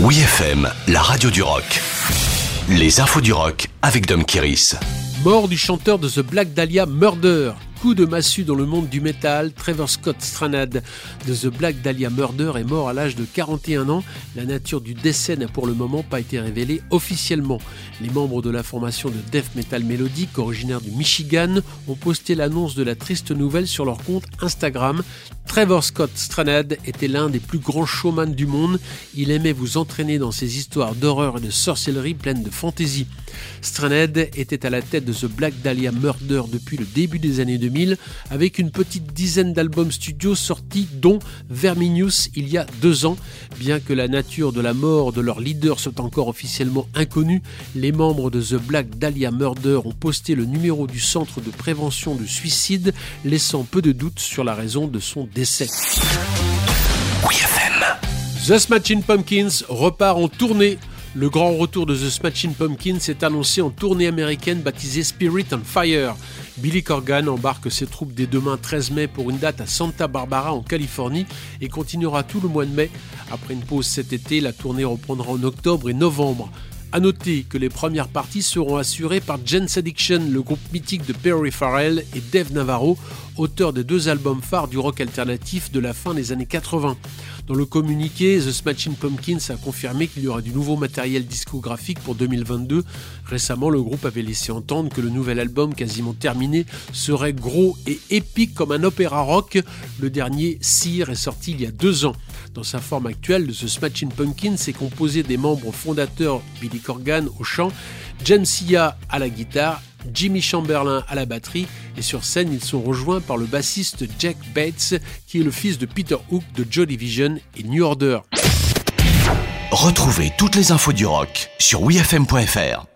Oui FM, la radio du rock. Les infos du rock avec Dom Kiris. Mort du chanteur de The Black Dahlia Murder. Coup de massue dans le monde du métal, Trevor Scott Stranad de The Black Dahlia Murder est mort à l'âge de 41 ans. La nature du décès n'a pour le moment pas été révélée officiellement. Les membres de la formation de death metal mélodique originaire du Michigan ont posté l'annonce de la triste nouvelle sur leur compte Instagram. Trevor Scott Stranad était l'un des plus grands showman du monde. Il aimait vous entraîner dans ses histoires d'horreur et de sorcellerie pleines de fantaisie. Stranad était à la tête de The Black Dahlia Murder depuis le début des années 2000 avec une petite dizaine d'albums studio sortis dont Verminius il y a deux ans. Bien que la nature de la mort de leur leader soit encore officiellement inconnue, les membres de The Black Dahlia Murder ont posté le numéro du centre de prévention du suicide laissant peu de doutes sur la raison de son décès. Oui. The Smashing Pumpkins repart en tournée. Le grand retour de The Smashing Pumpkins est annoncé en tournée américaine baptisée Spirit on Fire. Billy Corgan embarque ses troupes dès demain 13 mai pour une date à Santa Barbara en Californie et continuera tout le mois de mai. Après une pause cet été, la tournée reprendra en octobre et novembre. A noter que les premières parties seront assurées par Jens Addiction, le groupe mythique de Perry Farrell et Dave Navarro, auteurs des deux albums phares du rock alternatif de la fin des années 80. Dans le communiqué, The Smashing Pumpkins a confirmé qu'il y aura du nouveau matériel discographique pour 2022. Récemment, le groupe avait laissé entendre que le nouvel album, quasiment terminé, serait gros et épique comme un opéra rock. Le dernier, Sear, est sorti il y a deux ans. Dans sa forme actuelle, The Smashing Pumpkins est composé des membres fondateurs Billy Corgan au chant, James Sia à la guitare Jimmy Chamberlain à la batterie et sur scène ils sont rejoints par le bassiste Jack Bates qui est le fils de Peter Hook de Joy Division et New Order. Retrouvez toutes les infos du rock sur wfm.fr.